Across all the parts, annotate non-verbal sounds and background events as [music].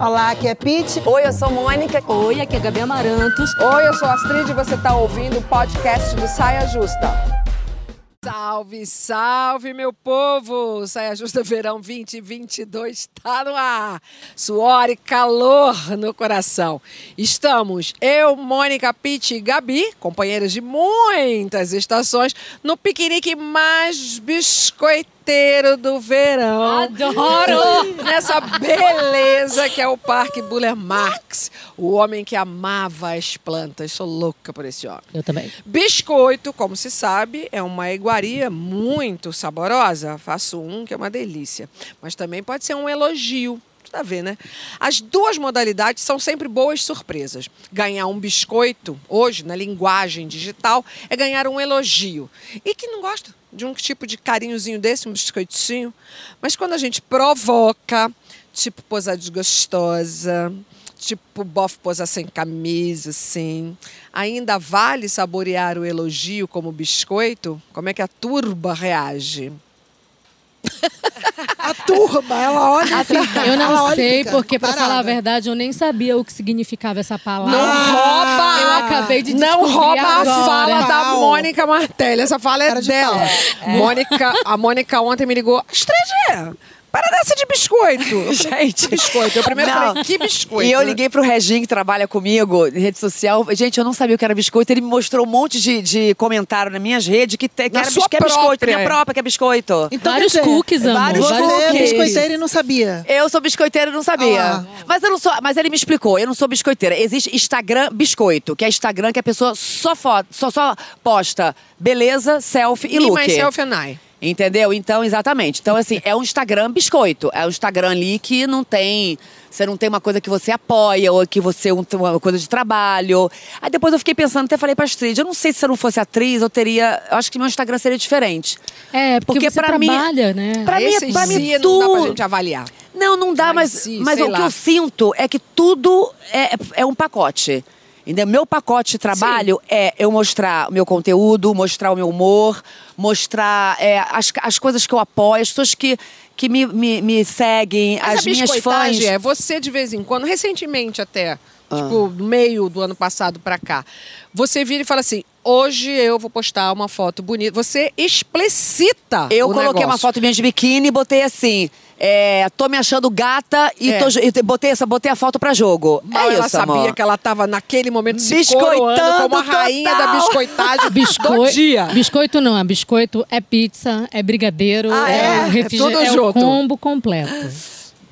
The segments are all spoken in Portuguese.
Olá, aqui é Pete. Oi, eu sou Mônica. Oi, aqui é Gabi Amarantos. Oi, eu sou Astrid e você está ouvindo o podcast do Saia Justa. Salve, salve, meu povo! Saia Justa Verão 2022 está no ar. Suor e calor no coração. Estamos, eu, Mônica, Pitt e Gabi, companheiras de muitas estações, no piquenique mais biscoiteiro do verão. Adoro! Nessa beleza que é o Parque Buller Marx. O homem que amava as plantas. Sou louca por esse homem. Eu também. Biscoito, como se sabe, é uma iguaria muito saborosa. Faço um que é uma delícia. Mas também pode ser um elogio. Tudo a ver, né? As duas modalidades são sempre boas surpresas. Ganhar um biscoito, hoje, na linguagem digital, é ganhar um elogio. E que não gosta de um tipo de carinhozinho desse, um biscoitinho. Mas quando a gente provoca, tipo posar desgostosa, tipo bofe posar sem camisa, assim. Ainda vale saborear o elogio como biscoito? Como é que a turba reage? A turma, ela olha e fica. Eu ela não olha e sei, fica porque pra parada. falar a verdade, eu nem sabia o que significava essa palavra. Não rouba! Eu acabei de Não rouba a agora. fala da. Mônica Martelli. Essa fala é Cara de dela. pau. Mônica, a Mônica ontem me ligou. Estrangeira, para dessa de biscoito. [laughs] Gente. biscoito. Eu primeiro Não. falei, que biscoito? E eu liguei pro Reginho, que trabalha comigo em rede social. Gente, eu não sabia o que era biscoito. Ele me mostrou um monte de, de comentário nas minhas redes que, te, que Na era sua que é biscoito. própria. Minha própria, que é biscoito. Então, Vários dizer, cookies, amor. vários Você Vários é cookies. biscoiteira e não sabia. Eu sou biscoiteira e não sabia. Ah. Mas eu não sou. Mas ele me explicou, eu não sou biscoiteira. Existe Instagram biscoito, que é Instagram que a pessoa só foto, só, só posta beleza, selfie e Me look. myself and I. Entendeu? Então, exatamente. Então, assim, é um Instagram biscoito. É um Instagram ali que não tem. Você não tem uma coisa que você apoia, ou que você tem uma coisa de trabalho. Aí depois eu fiquei pensando, até falei pra Astrid, eu não sei se eu não fosse atriz, eu teria. Eu acho que meu Instagram seria diferente. É, porque, Porque você pra mim- trabalha, né? Pra mim- Esses pra mim Z não dá pra gente avaliar. Não, não dá, Ai, mas, sim, mas o que lá. eu sinto é que tudo é, é um pacote. Entendeu? Meu pacote de trabalho é eu mostrar o meu conteúdo, mostrar o meu humor, mostrar é, as, as coisas que eu apoio, as pessoas que, que me, me, me seguem, Mas as minhas fãs. é você de vez em quando, recentemente até, Ah. tipo, no meio do ano passado pra cá, você vira e fala assim: hoje eu vou postar uma foto bonita. Você explicita. Eu o coloquei uma negócio. foto minha de biquíni e botei assim. é, tô me achando gata e, É. tô, e botei, essa, botei a foto pra jogo. Mal é ela isso, sabia amor. que ela tava naquele momento se Biscoitando como a rainha da total. biscoitagem [laughs] do Biscoito, dia. biscoito não, é biscoito é pizza, é brigadeiro, Ah, é, é? É tudo é o junto. combo completo.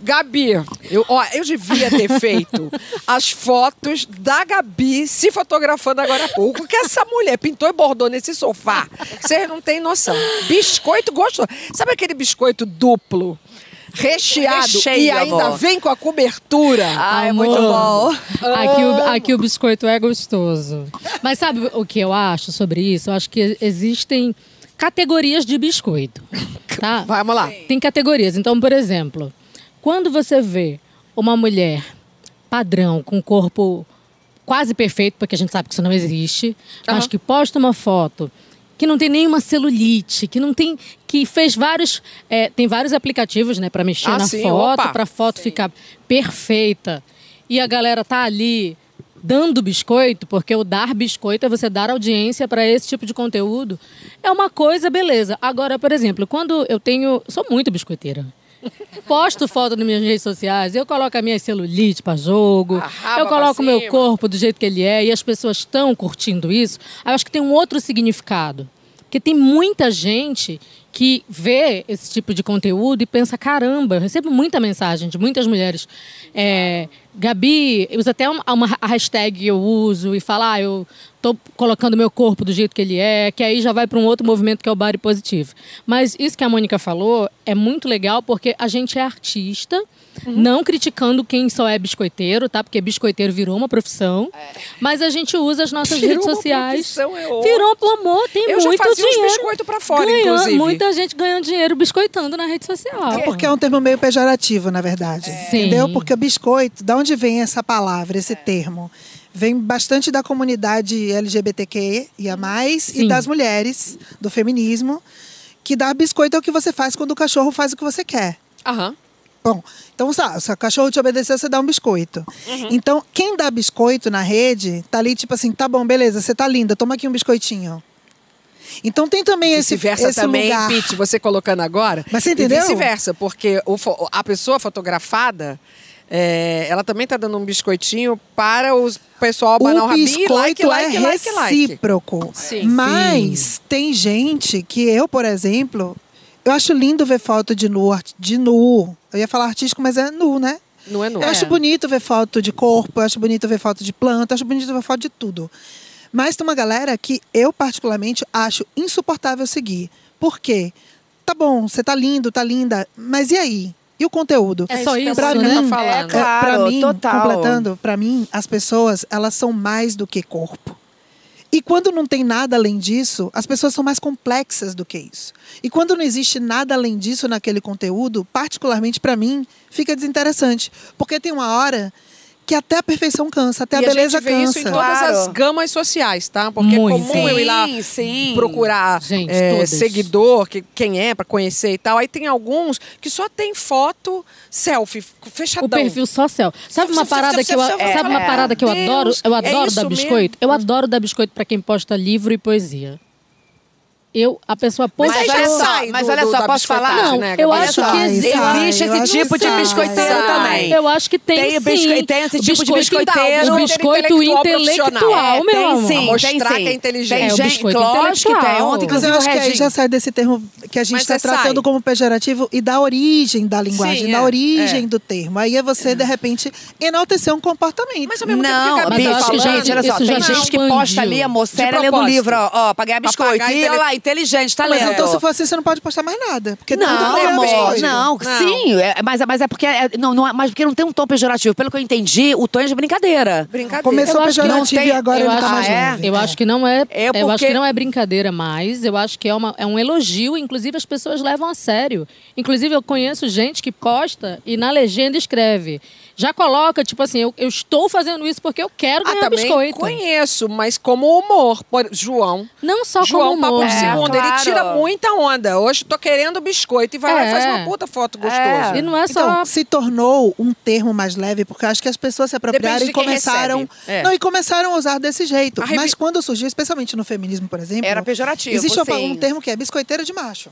Gabi, eu, ó, eu devia ter feito as fotos da Gabi se fotografando agora há pouco, que essa mulher pintou e bordou nesse sofá. Vocês não têm noção. Biscoito gostoso. Sabe aquele biscoito duplo? Recheado Recheio, e ainda amor. vem com a cobertura. Ah, é muito bom. Aqui o, aqui o biscoito é gostoso. Mas sabe o que eu acho sobre isso? Eu acho que existem categorias de biscoito. Tá? Vamos lá. Tem categorias. Então, por exemplo, quando você vê uma mulher padrão, com corpo quase perfeito, porque a gente sabe que isso não existe, mas Aham. que posta uma foto que não tem nenhuma celulite, que não tem, que fez vários, é, tem vários aplicativos, né, para mexer Ah, na sim, foto, para foto ficar perfeita. E a galera tá ali dando biscoito, porque o dar biscoito é você dar audiência para esse tipo de conteúdo. É uma coisa, beleza. Agora, por exemplo, quando eu tenho, sou muito biscoiteira. Posto foto nas minhas redes sociais, eu coloco a minha celulite para jogo, eu coloco o meu corpo do jeito que ele é e as pessoas estão curtindo isso. Eu acho que tem um outro significado. Porque tem muita gente que vê esse tipo de conteúdo e pensa: caramba, eu recebo muita mensagem de muitas mulheres. É, Gabi, usa até uma, uma hashtag que eu uso e fala: ah, eu tô colocando meu corpo do jeito que ele é, que aí já vai para um outro movimento que é o body positivo. Mas isso que a Mônica falou é muito legal porque a gente é artista. Não criticando quem só é biscoiteiro, tá? Porque biscoiteiro virou uma profissão. Mas a gente usa as nossas Virou redes uma sociais. profissão, é ótimo. virou, pelo amor, tem Eu já muito fazia uns dinheiro. biscoito pra fora, ganhando, inclusive. Muita gente ganhando dinheiro biscoitando na rede social. É porque é um termo meio pejorativo, na verdade. Sim. Entendeu? Porque biscoito, da onde vem essa palavra, esse termo? Vem bastante da comunidade LGBTQ e a mais Sim. e das mulheres, do feminismo, que dar biscoito é o que você faz quando o cachorro faz o que você quer. Aham. Bom, então se o cachorro te obedecer, você dá um biscoito. Uhum. Então, quem dá biscoito na rede, tá ali tipo assim, tá bom, beleza, você tá linda, toma aqui um biscoitinho. Então tem também esse, Vice-versa também, lugar. Pete, você colocando agora. Mas você entendeu? vice-versa, porque o a pessoa fotografada, é, ela também tá dando um biscoitinho para o pessoal abanar o O rabinho. biscoito like, like, é like, like. recíproco. Sim. Mas tem gente que eu, por exemplo, eu acho lindo ver foto de nu, de nu. Eu ia falar artístico, mas é nu, né? Não é nu. Eu acho bonito ver foto de corpo, eu acho bonito ver foto de planta, eu acho bonito ver foto de tudo. Mas tem uma galera que eu, particularmente, acho insuportável seguir. Por quê? Tá bom, você tá lindo, tá linda, mas e aí? E o conteúdo? É só isso, Pra né? mim, tá falando. É, é, claro, pra mim, total. completando, pra mim, as pessoas, elas são mais do que corpo. E quando não tem nada além disso, as pessoas são mais complexas do que isso. E quando não existe nada além disso naquele conteúdo, particularmente pra mim, fica desinteressante. Porque tem uma hora que até a perfeição cansa, até e a beleza a gente vê cansa. isso em todas Claro. as gamas sociais, tá? Porque Muito. é comum eu ir lá Sim, sim. procurar Gente, é, seguidor, que, quem é, pra conhecer e tal. Aí tem alguns que só tem foto selfie, fechadão. O perfil só céu. Sabe uma só- parada que eu, sabe uma é. parada que eu Deus, adoro? Eu é adoro dar biscoito. mesmo? Eu adoro dar biscoito pra quem posta livro e poesia. Eu, a pessoa Mas postou. aí olha já só, sai mas olha do- só, posso falar? Não, né, eu acho que existe. sai, Existe esse tipo de biscoiteiro Sai. também. Eu acho que tem, Tem sim. tem esse tipo de biscoiteiro. O biscoito Intelectual meu tem amor. sim, Mostrar tem que sim. é inteligente. Tem É, o gente, biscoito lógico que tem. intelectual. Ontem, Mas inclusive, eu acho que aí Regis... já sai desse termo que a gente Mas está você tratando sai. como pejorativo e da origem da linguagem, Sim, da é, origem é. do termo. Aí é você, de repente, enaltecer um comportamento. Mas ao mesmo tempo Não, que a mas acho que falando, gente, olha só, tem gente que posta ali a De moceira lendo o livro, ó, ó, pra ganhar Pra biscoito. E olha lá, inteligente, tá Mas lendo. então, se for assim, você não pode postar mais nada. Porque Não, ganha amor, biscoito. não, Não. sim, é, mas, mas é porque é, não, não, é- mas porque não tem um tom pejorativo. Pelo que eu entendi, o tom é de brincadeira. Brincadeira. Começou Eu acho que pejorativo não tem- e agora eu ele tá acho- mais é? Eu acho que não é, É eu acho porque- que não é brincadeira mais. Eu acho que é, uma, é um elogio. Inclusive as pessoas levam a sério. Inclusive eu conheço gente que posta e na legenda escreve. Já coloca tipo assim, eu, eu estou fazendo isso porque eu quero Ah, ganhar também biscoito. conheço, mas como humor. Por, João. Não só João como humor. de É, Segunda, ele claro. tira muita onda. Hoje tô querendo biscoito e vai lá e É. faz uma puta foto gostosa. É. E não é só Então, se tornou um termo mais leve, porque acho que as pessoas se apropriaram e começaram. É. Não, e começaram a usar desse jeito. Revi- Mas quando surgiu, especialmente no feminismo, por exemplo. Era pejorativo, Existe um, sim. um termo que é biscoiteira de macho.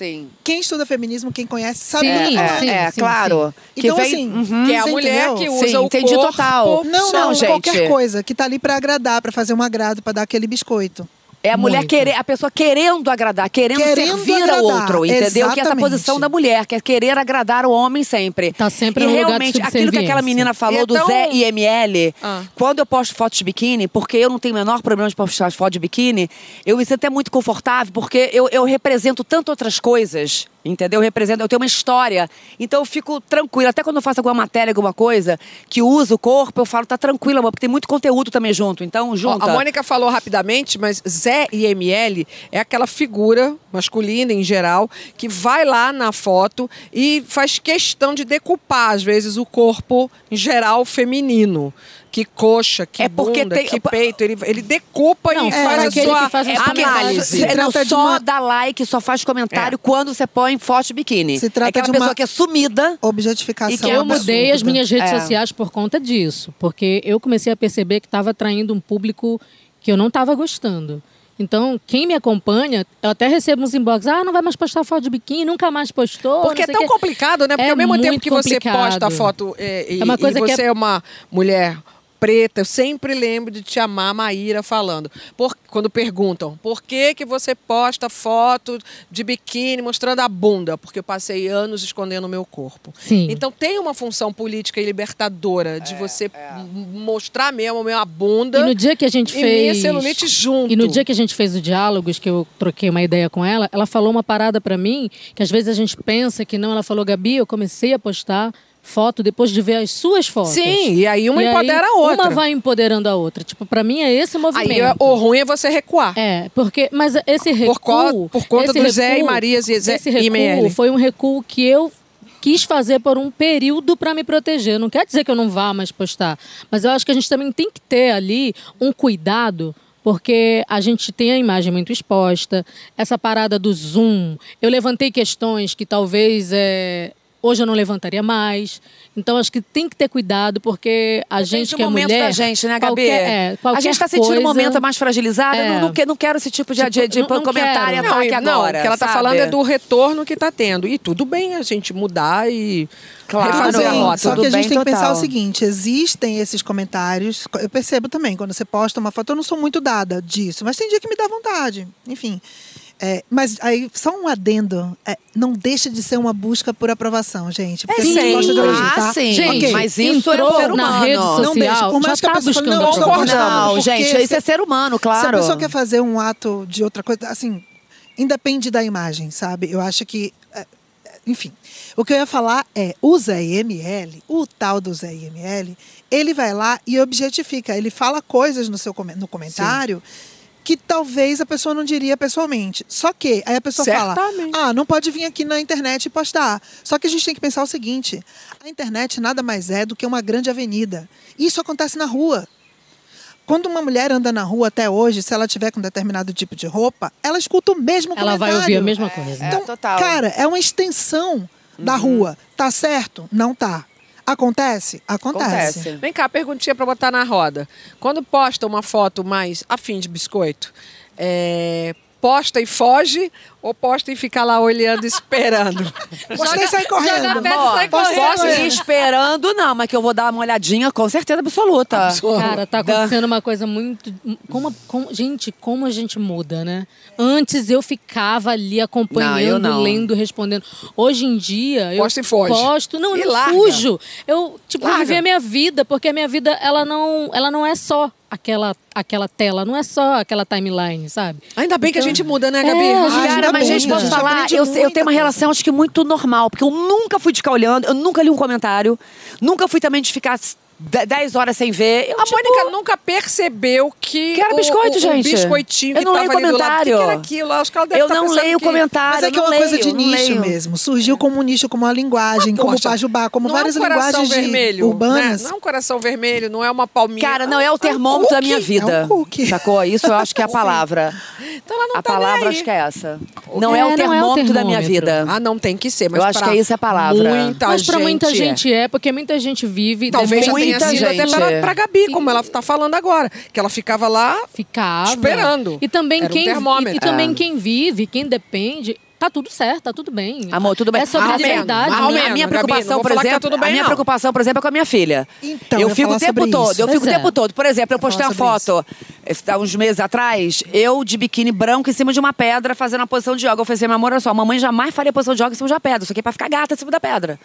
Sim. Quem estuda feminismo, quem conhece, sabe Sim, do que é, sim, é, sim, claro. Que Então, vem- assim, Uhum. Que é a mulher entendeu? que usa Sim, o entendi corpo. total. Não, Não, não, gente. qualquer coisa que tá ali pra agradar, pra fazer um agrado, pra dar aquele biscoito. É a mulher Muito. querer, a pessoa querendo agradar, querendo, Querendo servir agradar, ao outro, entendeu? Que é essa exatamente. posição da mulher, que é querer agradar o homem sempre. Tá sempre e no lugar de realmente, aquilo que aquela menina falou do Então- Zé IML, Ah. quando eu posto fotos de biquíni, porque eu não tenho o menor problema de postar foto de biquíni, eu me sinto até muito confortável, porque eu, eu represento tanto outras coisas. Entendeu? Eu represento, eu tenho uma história. Então eu fico tranquila. Até quando eu faço alguma matéria, alguma coisa, que usa o corpo, eu falo, tá tranquila, amor, porque tem muito conteúdo também junto. Então, Ó, junta. a Mônica falou rapidamente, mas Zé IML é aquela figura masculina em geral que vai lá na foto e faz questão de decupar, às vezes, o corpo em geral feminino. Que coxa, que É porque bunda, tem- que peito. Ele, ele decupa Não, e é, faz a sua que faz É análise. você Se não de só uma- dá like, só faz comentário É. quando você põe foto de biquíni. Se trata é aquela de pessoa uma- que é sumida. Objetificação. E que Eu absurdo. mudei as minhas redes É. sociais por conta disso, porque eu comecei a perceber que estava atraindo um público que eu não estava gostando. Então, quem me acompanha, eu até recebo uns inbox, ah, não vai mais postar foto de biquíni, nunca mais postou. Porque é não sei tão o quê." complicado, né? Porque É ao mesmo tempo que você complicado. posta a foto é, e, É uma coisa e que você é- é... uma mulher preta, eu sempre lembro de te amar, Maíra, falando. Por, quando perguntam, por que, que você posta foto de biquíni mostrando a bunda? Porque eu passei anos escondendo o meu corpo. Sim. Então tem uma função política e libertadora É, de você m- mostrar mesmo a minha bunda E no dia que a gente e minha fez. celulite junto. E no dia que a gente fez o diálogos, que eu troquei uma ideia com ela, ela falou uma parada pra mim, que às vezes a gente pensa que não. Ela falou, Gabi, eu comecei a postar foto depois de ver as suas fotos. Sim, e aí uma E aí, empodera a outra. Uma vai empoderando a outra. Tipo, pra mim é esse movimento. Aí o ruim é você recuar. É, porque, mas esse recuo... co- por conta do Zé e Marias e Zé Esse e recuo IML. foi um recuo que eu quis fazer por um período para me proteger. Não quer dizer que eu não vá mais postar, mas eu acho que a gente também tem que ter ali um cuidado porque a gente tem a imagem muito exposta, essa parada do zoom. Eu levantei questões que talvez é, hoje eu não levantaria mais. Então acho que tem que ter cuidado, porque a Depende gente que é momento mulher. da gente, né, Gabi? Qualquer, é, a qualquer gente tá sentindo coisa, um momento mais fragilizado. É. Não, não, não quero esse tipo de, de, de Tipo, não- não comentário quero. e ataque e- agora. o que ela tá sabe? falando é do retorno que tá tendo. E tudo bem a gente mudar e Claro. refazer a rota. Só que a gente tem que pensar total. o seguinte: existem esses comentários. Eu percebo também, quando você posta uma foto, eu não sou muito dada disso, mas tem dia que me dá vontade. Enfim. É, mas aí, só um adendo: é, não deixa de ser uma busca por aprovação, gente. Porque a gente sim. gosta de elogio, Ah, tá? sim. Gente, Ok. mas isso é ser na humano. rede Não social, Não deixa, por mais já que a tá pessoa fale, buscando não, gostando, Não, porque gente, isso é ser humano, claro. Se a pessoa quer fazer um ato de outra coisa, assim, independe da imagem, sabe? Eu acho que. é, é, Enfim, o que eu ia falar é: o Zé IML, o tal do Zé IML, ele vai lá e objetifica. Ele fala coisas no seu no comentário. Que talvez a pessoa não diria pessoalmente. Só que aí a pessoa fala: Certamente. Ah, não pode vir aqui na internet e postar. Só que a gente tem que pensar o seguinte: a internet nada mais é do que uma grande avenida. Isso acontece na rua. Quando uma mulher anda na rua até hoje, se ela tiver com determinado tipo de roupa, ela escuta o mesmo Ela vai comentário. ouvir a mesma coisa. É, Então, total. cara, é uma extensão da rua. Tá certo? Não tá. Acontece? Acontece. Acontece. Vem cá, perguntinha pra botar na roda. Quando posta uma foto mais afim de biscoito, é, posta e foge ou posta e fica lá olhando esperando? Você sai correndo. joga e Posso ir esperando, não, mas que eu vou dar uma olhadinha com certeza absoluta. Cara, tá acontecendo uma coisa muito. Como, como- gente, como a gente muda, né? Antes eu ficava ali acompanhando, Não, não. lendo, respondendo. Hoje em dia eu Posta e foge. posto, não, E eu larga. fujo. Eu tipo Larga. viver a minha vida, porque a minha vida ela não, ela não é só aquela aquela tela, não é só aquela timeline, sabe? Ainda bem que a gente muda, né, Gabi? É, a gente Cara, mas gente, posso falar? Eu, eu tenho uma relação, acho que muito normal, porque eu nunca fui de ficar olhando, eu nunca li um comentário, nunca fui também de ficar 10 horas sem ver. Eu, A tipo, Mônica nunca percebeu que, Que era o- biscoito, o, o gente. biscoitinho Eu que não tava leio ali do lado, o que que comentário. era aquilo? Acho que ela deve eu tá não leio que- comentário. Mas é que é uma não coisa leio, de nicho leio. mesmo. Surgiu como um nicho, como uma linguagem, como Poxa, pajubá, como não várias é um coração linguagens de vermelho, urbanas. Né? Não é um coração vermelho, não é uma palminha. Cara, não é o termômetro da minha vida. é um cookie. Sacou? Isso eu acho que é a [laughs] palavra. Então ela não a tá nem palavra aí. acho que é essa. Não É, é, o é o termômetro da minha vida. Ah, não tem que ser, mas Eu acho que é isso a palavra. Muita Mas pra muita é. gente é, porque muita gente vive. Talvez tenha sido até gente. pra, pra Gabi, como ela tá falando agora. Que ela ficava lá ficava Esperando. E também Era um quem termômetro. e, e também É. quem vive, quem depende, tá tudo certo, tá tudo bem. Amor, tudo bem. É sobre A a liberdade. mal né? A minha Gabi, preocupação, vou por tá exemplo, tudo bem, a minha não. preocupação, por exemplo, é com a minha filha. Então, eu eu fico o tempo sobre todo, isso. eu fico o é. tempo todo. Por exemplo, eu postei uma foto há uns meses atrás, eu de biquíni branco em cima de uma pedra, fazendo uma posição de yoga. Eu falei assim, meu amor, olha só, a mamãe jamais faria posição de yoga em cima de uma pedra. Isso aqui é pra ficar gata em cima da pedra.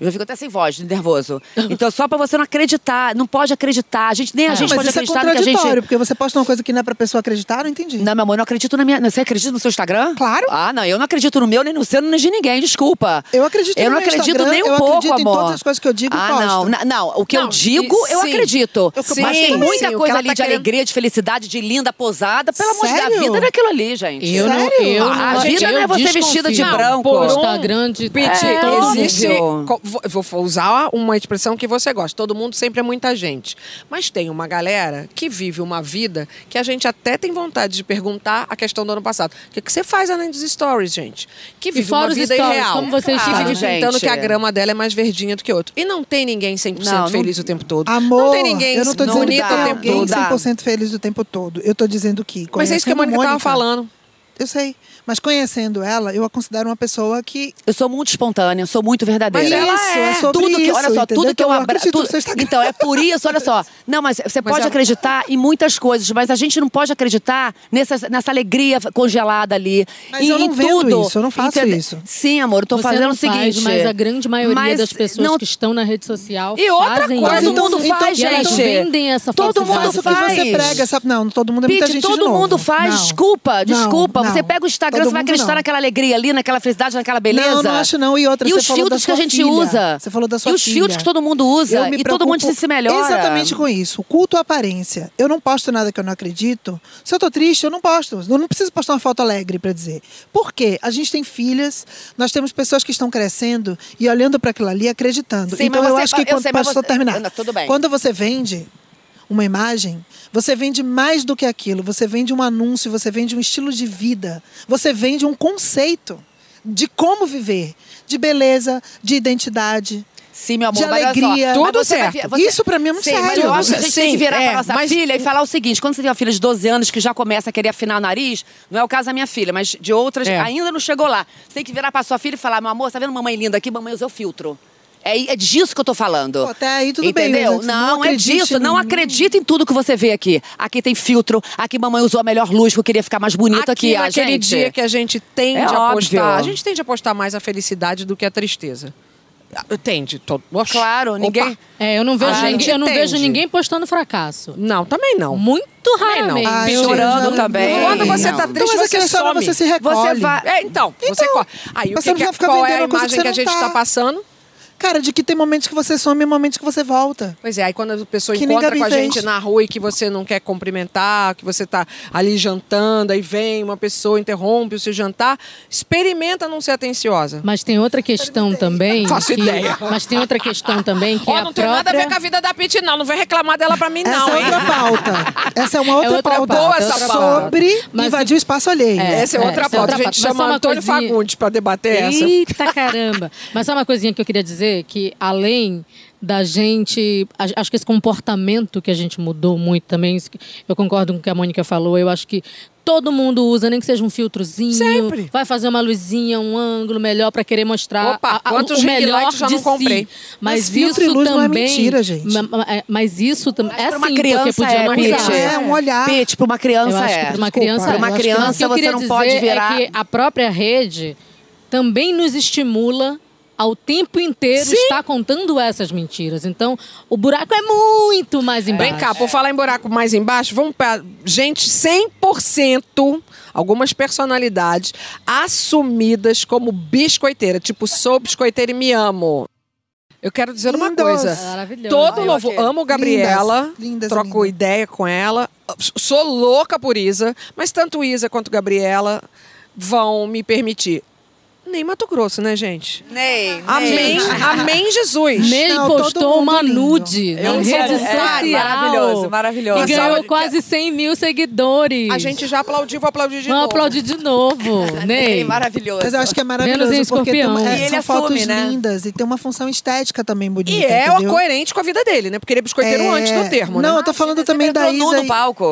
Eu já fico até sem voz, nervoso. Então, só pra você não acreditar, não pode acreditar. A gente, nem a É. gente Não, pode isso é acreditar no que a contraditório, gente. porque você posta uma coisa que não é pra pessoa acreditar, não entendi. Não, meu amor, eu não acredito na minha. Você acredita no seu Instagram? Claro. Ah, não, eu não acredito no meu, nem no seu, nem de ninguém, desculpa. Eu acredito Eu no não meu acredito Instagram, nem um eu pouco, acredito em amor. todas as coisas que eu digo e ah, posto. Não, na- não, o que eu Não, digo, e- eu sim. acredito. Sim, Mas tem muita sim, coisa ali tá de querendo- alegria, de felicidade, de linda posada. Pelo amor de Deus, a vida naquilo ali, gente. Eu não, Sério? eu A não, vida eu não é você vestida de branco. Um- Instagram de É, existe. Vou- usar uma expressão que você gosta. Todo mundo sempre é muita gente. Mas tem uma galera que vive uma vida que a gente até tem vontade de perguntar a questão do ano passado. O que, que você faz além dos stories, gente? Que vive fora uma vida stories, irreal. como você que está, vive pintando que a grama dela é mais verdinha do que outro. E não tem ninguém 100% Não, não- feliz o tempo todo. Amor, não tem ninguém eu não tô não dizendo que dá, tem o tempo alguém não dá. 100% feliz o tempo todo. Eu tô dizendo que Mas é isso que a conhecendo Mônica tava Mônica, falando. Eu sei. Mas conhecendo ela, eu a considero uma pessoa que... Eu sou muito espontânea, sou muito verdadeira. Mas ela isso, é. é sobre tudo que, isso, olha só, entendeu? tudo que Então, eu eu abra... acredito no tudo-. Então, é por isso, olha só. Não, mas você pode ela- acreditar em muitas coisas, mas a gente não pode acreditar nessa, nessa alegria congelada ali. Mas em, eu não tudo. isso, eu não faço Entende- isso. Sim, amor, eu tô Você fazendo não o seguinte. faz, mas a grande maioria Mas das pessoas não- que estão na rede social E outra fazem coisa, isso. Todo mundo Então- faz, e elas gente. vendem essa Todo mundo o que faz. você prega, sabe? Não, todo mundo é muita Pete, gente todo mundo faz. Desculpa, desculpa. Não. Você pega o Instagram, você vai acreditar não. naquela alegria ali, naquela felicidade, naquela beleza. Não, não acho não. E outra, E os filtros que a gente filha. usa. Você falou da sua E os filha. filtros que todo mundo usa. E todo mundo se melhora. Exatamente com isso. Culto à aparência. Eu não posto nada que eu não acredito. Se eu tô triste, eu não posto. Eu não preciso postar uma foto alegre para dizer. Por quê? A gente tem filhas, nós temos pessoas que estão crescendo e olhando para aquilo ali acreditando. Sim, então eu você- acho que eu quando sei, posso você- terminar. Não, tudo bem. Quando você vende uma imagem, você vende mais do que aquilo. Você vende um anúncio, você vende um estilo de vida, você vende um conceito. de como viver, de beleza, de identidade. Sim, meu amor, De mas alegria. só, mas Tudo você vai certo. ver- Isso pra mim é muito Sim, mas sério. eu acho que a gente tem Sim, que virar é, pra nossa mas- filha e falar o seguinte: quando você tem uma filha de 12 anos que já começa a querer afinar o nariz, não é o caso da minha filha, mas de outras, É. ainda não chegou lá. Você tem que virar pra sua filha e falar: meu amor, tá vendo mamãe linda aqui? Mamãe usou filtro. É, é disso que eu tô falando. Pô, até aí tudo bem, Entendeu? mas não, não é disso. Não acredita em tudo que você vê aqui. Aqui tem filtro, aqui mamãe usou a melhor luz, que eu queria ficar mais bonita aqui. Aqui, a naquele gente. dia que a gente tende É a óbvio. apostar. A gente tende a apostar mais a felicidade do que a tristeza. Ah, Tende. Tô, Claro, opa. ninguém- É, eu não vejo, A gente ninguém, eu não vejo ninguém postando fracasso. Não, também não. Muito raramente. Ah, Chorando também. Quando você Não. tá Então, triste, mas a você é some. você se recolhe. Você vai. É, então, você Então, corre. Aí o você que não que é, qual é a imagem que que a você gente está tá. passando? Cara, de que tem momentos que você some e momentos que você volta. Pois é, aí quando a pessoa Que encontra com a fez. gente na rua e que você não quer cumprimentar, que você tá ali jantando, aí vem uma pessoa, interrompe o seu jantar, experimenta não ser atenciosa. Mas tem outra questão também. Faço que- ideia. Mas tem outra questão também que Ó, é a não tem própria... nada a ver com a vida da Pete, não. Não vem reclamar dela pra mim, não, Essa é hein? outra pauta. Essa é uma outra, outra pauta. Boa essa pauta. Sobre Mas- invadir o espaço alheio. É. Essa é outra essa é pauta. outra a gente pauta. Chama Antônio coisinha- Fagundes pra debater essa. Eita caramba! Mas só uma coisinha que eu queria dizer, que além da gente, acho que esse comportamento que a gente mudou muito também, eu concordo com o que a Mônica falou, eu acho que todo mundo usa, nem que seja um filtrozinho, Sempre. vai fazer uma luzinha, um ângulo melhor para querer mostrar Opa, a- a- quantos o melhor já de não comprei? si. Mas, Mas filtro isso e luz não é também, mentira, gente. ma- ma- é- Mas isso também é sim, criança porque podia é, não Pete. usar. É um olhar. Pete, pra uma criança é. para uma Desculpa, criança, uma que- criança mas o que você não dizer pode virar- É que a própria rede também nos estimula ao tempo inteiro Sim. estar contando essas mentiras. Então, o buraco é muito mais embaixo. Vem cá, por falar em buraco mais embaixo, vamos para gente 100%, algumas personalidades assumidas como biscoiteira, tipo sou biscoiteira e me amo. Eu quero dizer uma coisa. Todo Ai, novo, amo Gabriela, Lindas, lindas, troco lindas. ideia com ela, sou louca por Isa, mas tanto Isa quanto Gabriela vão me permitir. Nem Mato Grosso, né, gente? Ney. Amém, amém, Jesus. Ney Não, todo postou mundo uma lindo. nude na Eu rede é, social. maravilhoso, maravilhoso. E ganhou quase 100 mil seguidores. A gente já aplaudiu, vou aplaudir de Vamos novo. aplaudir de novo, [laughs] Ney, maravilhoso. Mas eu acho que é Vênus em maravilhoso porque tem uma, Escorpião. é, E ele são assume, fotos né? lindas e tem uma função estética também bonita. E é entendeu? coerente com a vida dele, né? Porque ele é biscoiteiro É, antes do termo, Não, né? eu tô falando também da Isa. no e- palco.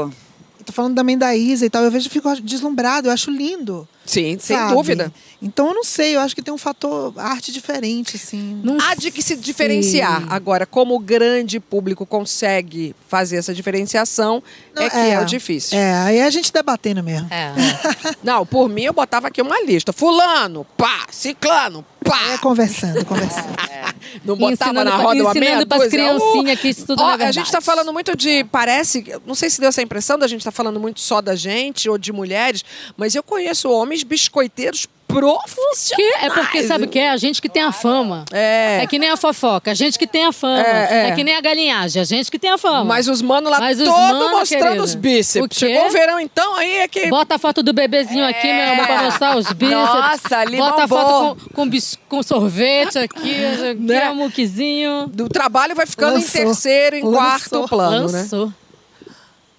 eu Tô falando também da Isa e tal. Eu vejo e fico deslumbrado, eu acho lindo. Sim, sem sabe? dúvida. Então eu não sei, eu acho que tem um fator arte diferente, assim. Não Há de que se diferenciar. Agora, como o grande público consegue fazer essa diferenciação, Não, é que é, o difícil. É, aí é a gente debatendo mesmo. É. [laughs] Não, por mim, eu botava aqui uma lista. Fulano, pá, ciclano, pá. É conversando, conversando. [laughs] Não botava Ensinando na pra- roda uma ensinando meia dúzia. criancinhas que isso tudo Ó, é A verdade. gente tá falando muito de, parece, não sei se deu essa impressão da gente tá falando muito só da gente ou de mulheres, mas eu conheço homens biscoiteiros profissionais. Que é porque, sabe o que é? A gente que tem a fama. É. É que nem a fofoca. A gente que tem a fama. É, É, é. que nem a galinhagem. A gente que tem a fama. Mas os manos lá Mas os todo mano, mostrando querida. os bíceps. O? Chegou o verão, então, aí é que. Bota a foto do bebezinho aqui, meu amor, pra mostrar os bíceps. Nossa, limão Bota a foto com, com, bis- com sorvete aqui, Né? é um muquizinho. Do trabalho vai ficando Lançou. em terceiro, em Lançou. quarto plano, né? Lançou.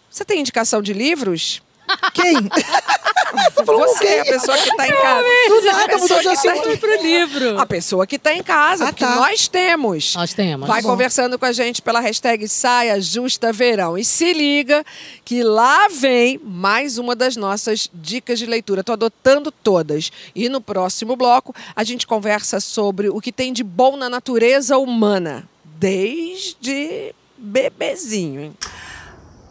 Você tem indicação de livros? Quem? Você é a pessoa que está em casa. Do nada, A pessoa mudou de que tá- assunto. Pro livro. A pessoa que está em casa, Ah, porque tá. nós temos. Nós temos. Vai Bom. conversando com a gente pela hashtag Saia Justa Verão. E se liga que lá vem mais uma das nossas dicas de leitura. Estou adotando todas. E no próximo bloco a gente conversa sobre o que tem de bom na natureza humana. Desde bebezinho, hein?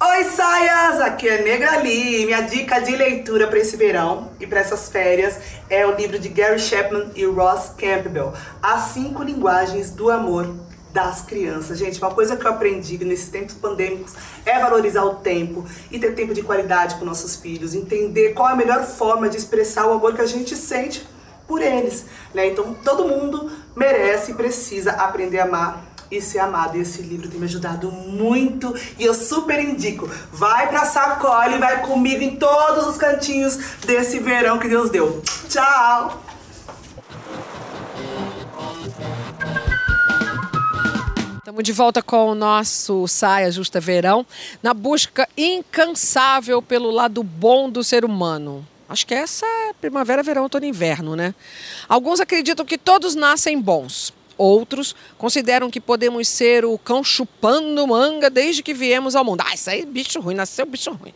Oi, saias! Aqui é Negra Lee. Minha dica de leitura para esse verão e para essas férias é o livro de Gary Chapman e Ross Campbell, As Cinco Linguagens do Amor das Crianças. Gente, uma coisa que eu aprendi nesses tempos pandêmicos é valorizar o tempo e ter tempo de qualidade com nossos filhos, entender qual é a melhor forma de expressar o amor que a gente sente por eles, né? Então, todo mundo merece e precisa aprender a amar e ser amado. E esse livro tem me ajudado muito e eu super indico. Vai pra sacola e vai comigo em todos os cantinhos desse verão que Deus deu. Tchau! Estamos de volta com o nosso Saia Justa Verão, na busca incansável pelo lado bom do ser humano. Acho que essa é primavera, verão, outono e inverno, né? Alguns acreditam que todos nascem bons. Outros consideram que podemos ser o cão chupando manga desde que viemos ao mundo. Ah, isso aí é bicho ruim, nasceu bicho ruim.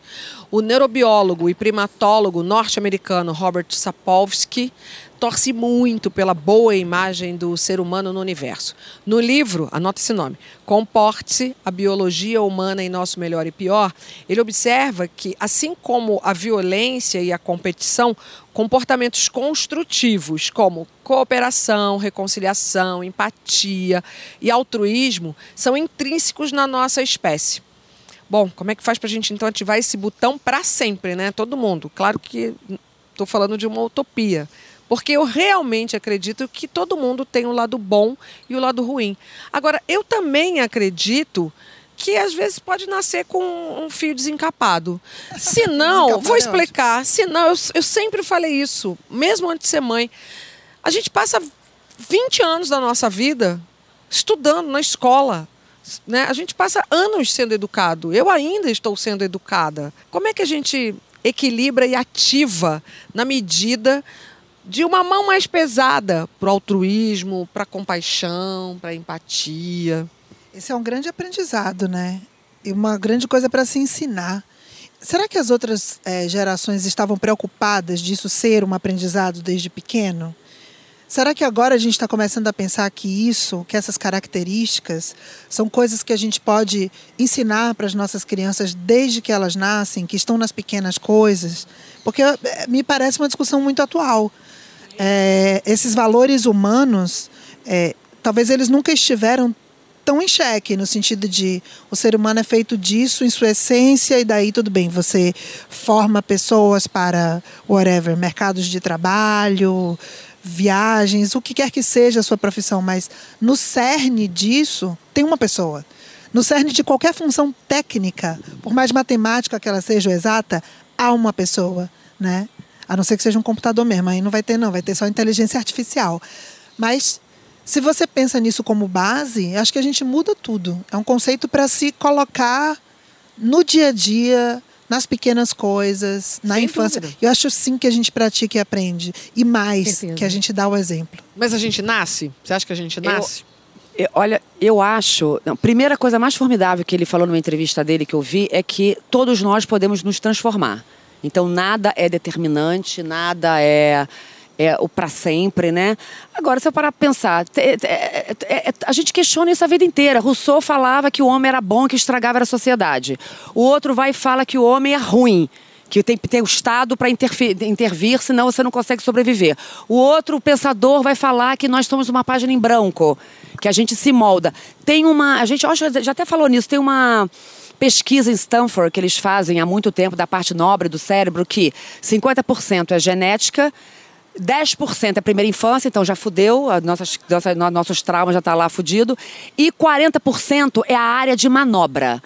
O neurobiólogo e primatólogo norte-americano Robert Sapolsky torce muito pela boa imagem do ser humano no universo. No livro, anota esse nome, Comporte-se, a biologia humana em nosso melhor e pior, ele observa que, assim como a violência e a competição, comportamentos construtivos como cooperação, reconciliação, empatia e altruísmo são intrínsecos na nossa espécie. Bom, como é que faz para a gente então ativar esse botão para sempre, né? Todo mundo. Claro que estou falando de uma utopia. Porque eu realmente acredito que todo mundo tem o um lado bom e o um lado ruim. Agora, eu também acredito que às vezes pode nascer com um fio desencapado. [laughs] Se não, vou é explicar. Se não, eu, eu sempre falei isso, mesmo antes de ser mãe. A gente passa 20 anos da nossa vida estudando na escola. Né? A gente passa anos sendo educado. Eu ainda estou sendo educada. Como é que a gente equilibra e ativa na medida de uma mão mais pesada para o altruísmo, para a compaixão, para a empatia. Esse é um grande aprendizado, né? E uma grande coisa para se ensinar. Será que as outras é, gerações estavam preocupadas disso ser um aprendizado desde pequeno? Será que agora a gente está começando a pensar que isso, que essas características, são coisas que a gente pode ensinar para as nossas crianças desde que elas nascem, que estão nas pequenas coisas? Porque é, me parece uma discussão muito atual é, esses valores humanos, é, talvez eles nunca estiveram tão em xeque, no sentido de o ser humano é feito disso em sua essência, e daí tudo bem, você forma pessoas para whatever, mercados de trabalho, viagens, o que quer que seja a sua profissão, mas no cerne disso tem uma pessoa. No cerne de qualquer função técnica, por mais matemática que ela seja exata, há uma pessoa, né? A não ser que seja um computador mesmo, aí não vai ter não, vai ter só inteligência artificial. Mas se você pensa nisso como base, acho que a gente muda tudo. É um conceito para se colocar no dia a dia, nas pequenas coisas, na Sem infância. Dúvida. Eu acho sim que a gente pratica e aprende. E mais, que a gente dá o exemplo. Mas a gente nasce? Você acha que a gente nasce? Eu, eu, olha, eu acho. A primeira coisa mais formidável que ele falou numa entrevista dele que eu vi é que todos nós podemos nos transformar. Então nada é determinante, nada é é o para sempre, né? Agora, se eu parar para pensar, é, é, é, a gente questiona isso a vida inteira. Rousseau falava que o homem era bom, que estragava a sociedade. O outro vai e fala que o homem é ruim, que tem que ter o Estado para intervir, senão você não consegue sobreviver. O outro pensador vai falar que nós somos uma página em branco, que a gente se molda. Tem uma, a gente já até falou nisso, tem uma pesquisa em Stanford que eles fazem há muito tempo da parte nobre do cérebro que 50% é genética, 10% é primeira infância, então já fudeu, nossas, nossos traumas já tá lá fudido, e 40% é a área de manobra.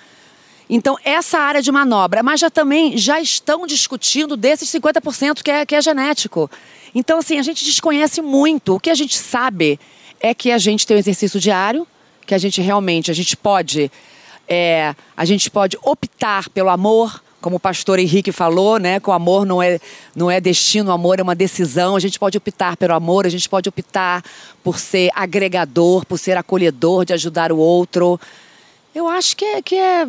Então, essa área de manobra, mas já também já estão discutindo desses 50% que é, que é genético. Então, assim, a gente desconhece muito. O que a gente sabe é que a gente tem um exercício diário, que a gente realmente, a gente pode é, a gente pode optar pelo amor, como o pastor Henrique falou, né, que o amor não é, não é destino, o amor é uma decisão. A gente pode optar pelo amor, a gente pode optar por ser agregador, por ser acolhedor, de ajudar o outro. Eu acho que é, que é,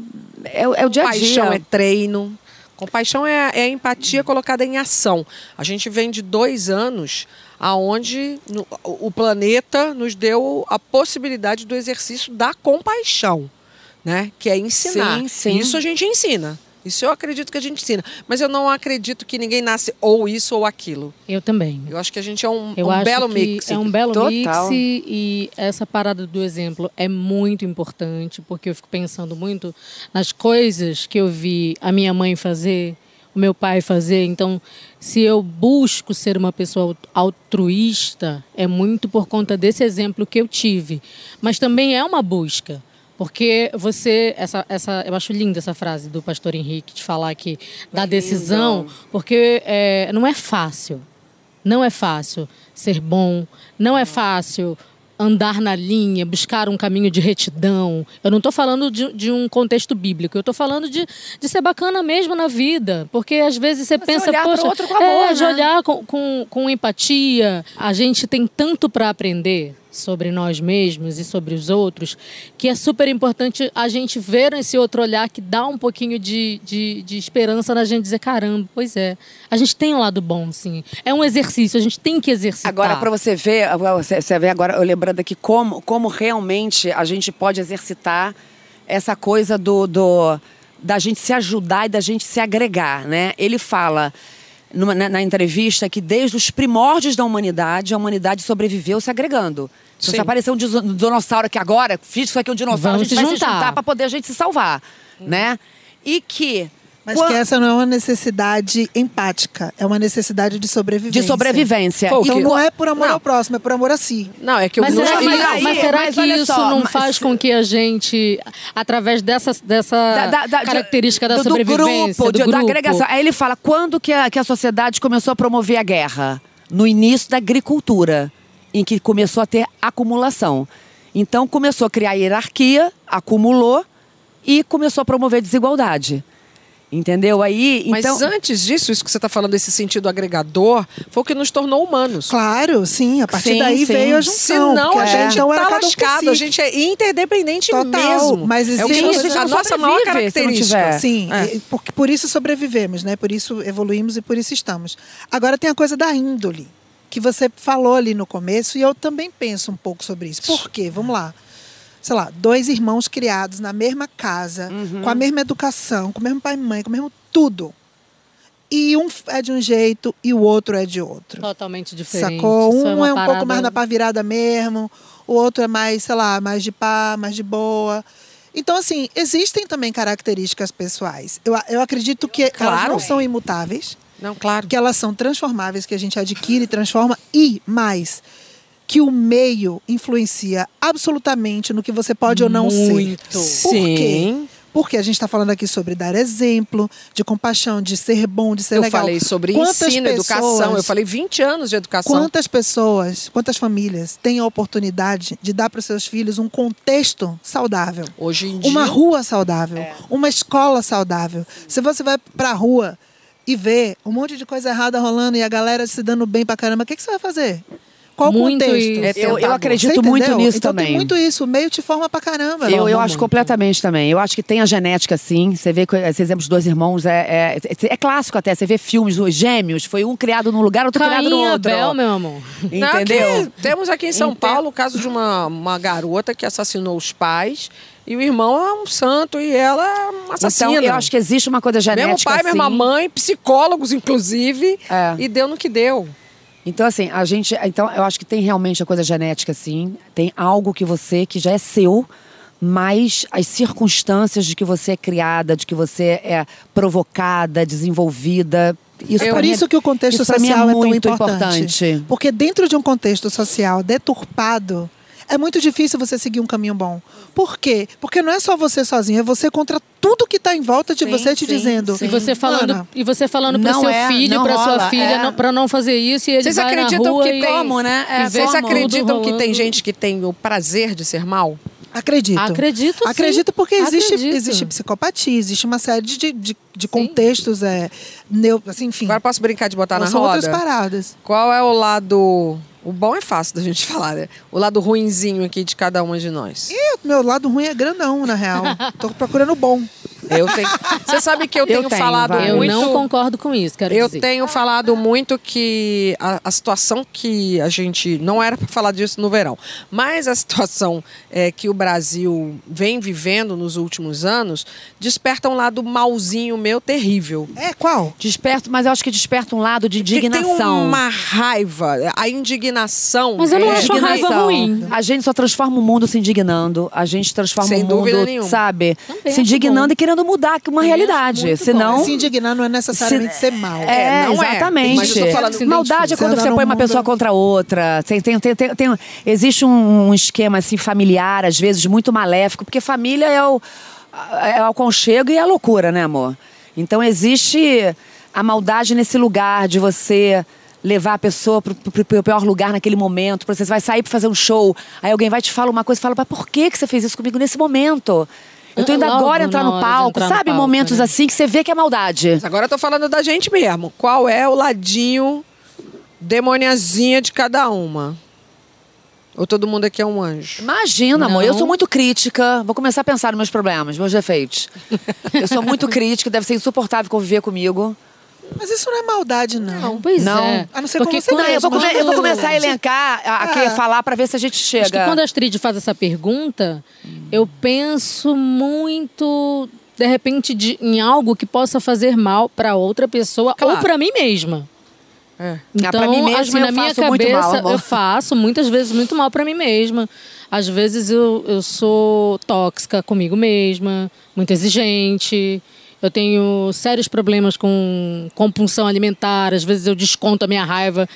é, é o dia a dia. Compaixão é treino. Compaixão é, é a empatia colocada em ação. A gente vem de dois anos aonde no, o planeta nos deu a possibilidade do exercício da compaixão né? Que é ensinar. Sim, sim. Isso a gente ensina. Isso eu acredito que a gente ensina. Mas eu não acredito que ninguém nasce ou isso ou aquilo. Eu também. Eu acho que a gente é um, eu um belo mix. É um belo Total. mix e essa parada do exemplo é muito importante, porque eu fico pensando muito nas coisas que eu vi a minha mãe fazer, o meu pai fazer. Então, se eu busco ser uma pessoa altruísta, é muito por conta desse exemplo que eu tive. Mas também é uma busca. Porque você, essa, essa, eu acho linda essa frase do pastor Henrique de falar que da decisão, porque é, não é fácil. Não é fácil ser bom, não é fácil andar na linha, buscar um caminho de retidão. Eu não estou falando de, de, um contexto bíblico, eu estou falando de, de ser bacana mesmo na vida. Porque às vezes você Mas pensa, olhar poxa, outro com amor, é, né? de olhar com, com, com empatia. A gente tem tanto para aprender sobre nós mesmos e sobre os outros, que é super importante a gente ver esse outro olhar que dá um pouquinho de, de, de esperança na gente dizer, caramba, pois é, a gente tem um lado bom, sim. É um exercício, a gente tem que exercitar. Agora, para você ver, você, vê agora, eu lembrando aqui como, como realmente a gente pode exercitar essa coisa do, do da gente se ajudar e da gente se agregar, né? Ele fala numa, na, na, entrevista que desde os primórdios da humanidade, a humanidade sobreviveu se agregando. Se aparecer um dis- um dinossauro aqui agora, isso aqui um dinossauro, Vamos a gente se vai se juntar. juntar para poder a gente se salvar, né? E que Mas que essa não é uma necessidade empática, é uma necessidade de sobrevivência. de sobrevivência. Pô, E Então que- não é por amor Não. ao próximo, é por amor a si. Não, é que Mas eu será, não mas, aí, mas será mas que isso só, não mas- faz com que a gente, através dessa, dessa da- da- da- característica da do- do sobrevivência, grupo, do de- da grupo, agregação. Aí ele fala quando que a, que a sociedade começou a promover a guerra? No início da agricultura, em que começou a ter acumulação. Então começou a criar hierarquia, acumulou e começou a promover desigualdade. Entendeu? Aí, Mas então, antes disso, isso que você está falando, esse sentido agregador, foi o que nos tornou humanos. Claro, sim, a partir Sim, daí sim. veio a junção. Senão a gente então era tá cada um por lascado, si. a gente é interdependente Total, mesmo. mas é o que existe- nos- a gente a nossa maior característica. Sim, É. e- porque por isso sobrevivemos, né? Por isso evoluímos e por isso estamos. Agora tem a coisa da índole, que você falou ali no começo, e eu também penso um pouco sobre isso. Por quê? Vamos lá. Sei lá, dois irmãos criados na mesma casa, Uhum. com a mesma educação, com o mesmo pai e mãe, com o mesmo tudo. E um é de um jeito e o outro é de outro. totalmente diferente. Sacou? Isso Um uma é, um pouco parada- mais na pá virada mesmo, o outro é mais, sei lá, mais de pá, mais de boa. Então, assim, existem também características pessoais. Eu, eu acredito que elas Claro. não são imutáveis, Não, claro. que elas são transformáveis, que a gente adquire e transforma, e mais, que o meio influencia absolutamente no que você pode ou não Muito. ser. Por quê? Sim. Porque a gente está falando aqui sobre dar exemplo, de compaixão, de ser bom, de ser Eu legal. falei sobre Quantas ensino, educação. pessoas- Eu falei 20 anos de educação. Quantas pessoas, quantas famílias têm a oportunidade de dar para os seus filhos um contexto saudável? Hoje em dia. Uma rua saudável, uma escola saudável. Se você vai para a rua e vê um monte de coisa errada rolando e a galera se dando bem pra caramba, o que, que você vai fazer? Qual o Muito contexto? isso. É, eu- eu Você acredito muito nisso então, também. Tem muito isso, o meio te forma pra caramba. Eu, eu acho muito. completamente também. Eu acho que tem a genética, sim. Você vê que esse exemplo dos dois irmãos é, é, é clássico até. Você vê filmes, os gêmeos, foi um criado num lugar, outro criado no outro. Abel, meu amor. Entendeu? aqui- temos aqui em São Ente- Paulo o caso de uma, uma garota que assassinou os pais e o irmão é um santo e ela é uma assassina. Então, eu acho que existe uma coisa genética. Mesmo pai, mesma assim. mãe, psicólogos, inclusive, É. e deu no que deu. Então, assim, a gente. Então, eu acho que tem realmente a coisa genética, sim. Tem algo que você, que já é seu, mas as circunstâncias de que você é criada, de que você é provocada, desenvolvida. Isso É pra por mim isso que o contexto mim social é, tão muito importante. Porque dentro de um contexto social deturpado, é muito difícil você seguir um caminho bom. Por quê? Porque não é só você sozinho, é você contra tudo que está em volta de Sim, você te sim, dizendo. sim. E você falando, Mana, e você falando pro seu é, filho, pra sua filha, é. não, pra não fazer isso, e ele Vocês vai acreditam na rua que tem- Como, né? É, Vocês acreditam que tem gente que tem o prazer de ser mal? Acredito. Acredito sim. Acredito porque existe, Acredito. existe psicopatia, existe uma série de, de, de contextos, é, neu, assim, enfim. Agora posso brincar de botar na são roda? outras paradas. Qual é o lado. O bom é fácil da gente [laughs] falar, né? O lado ruinzinho aqui de cada uma de nós. E o meu lado ruim é grandão, na real. Tô procurando o bom. Eu tenho. Você sabe que eu Eu tenho, tenho, falado vai. Eu muito. não concordo com isso, quero Eu dizer. tenho falado muito que a, a situação que a gente. Não era para falar disso no verão, mas a situação é, que o Brasil vem vivendo nos últimos anos desperta um lado malzinho meu terrível. É, qual? Desperta, mas eu acho que desperta um lado de Que tem indignação. uma raiva, a indignação. Mas eu não é, acho raiva Indignação. ruim. A gente só transforma o mundo se indignando. A gente transforma Sem o mundo, dúvida nenhuma. sabe? Também se indignando bom. e querendo mudar uma acho realidade. muito Senão. Se indignar não é necessariamente ser mal. É, não é. exatamente. Mas eu tô falando- Se Maldade é quando Você você põe uma pessoa contra outra. Tem, tem, tem, tem- tem- existe um, um esquema assim familiar, às vezes, muito maléfico, porque família é o, é o aconchego e a loucura, né, amor? Então existe a maldade nesse lugar de você levar a pessoa pro, pro- pro pior lugar naquele momento. Você vai sair pra fazer um show, aí alguém vai te falar uma coisa e fala, mas por que, que você fez isso comigo nesse momento? Eu tô indo Logo agora entrar no palco, entrar no sabe? palco, Momentos né? assim que você vê que é maldade. Mas agora eu tô falando da gente mesmo. Qual é o ladinho demoniazinha de cada uma? Ou todo mundo aqui é um anjo? Imagina, amor, eu Não. sou muito crítica. Vou começar a pensar nos meus problemas, meus defeitos. eu sou muito [laughs] crítica, deve ser insuportável conviver comigo. Mas isso não é maldade, não. Pois Não. é. A não ser Porque como você quando- Não, eu vou, come- eu vou começar a elencar, a, a, É. falar pra ver se a gente chega. Acho que quando a Astrid faz essa pergunta, eu penso muito, de repente, de- em algo que possa fazer mal para outra pessoa Claro. ou para mim mesma. É. Então, pra mim mesma, assim, eu na minha cabeça, mal, eu faço muitas vezes muito mal para mim mesma. Às vezes eu, eu sou tóxica comigo mesma, muito exigente. Eu tenho sérios problemas com compulsão alimentar. Às vezes eu desconto a minha raiva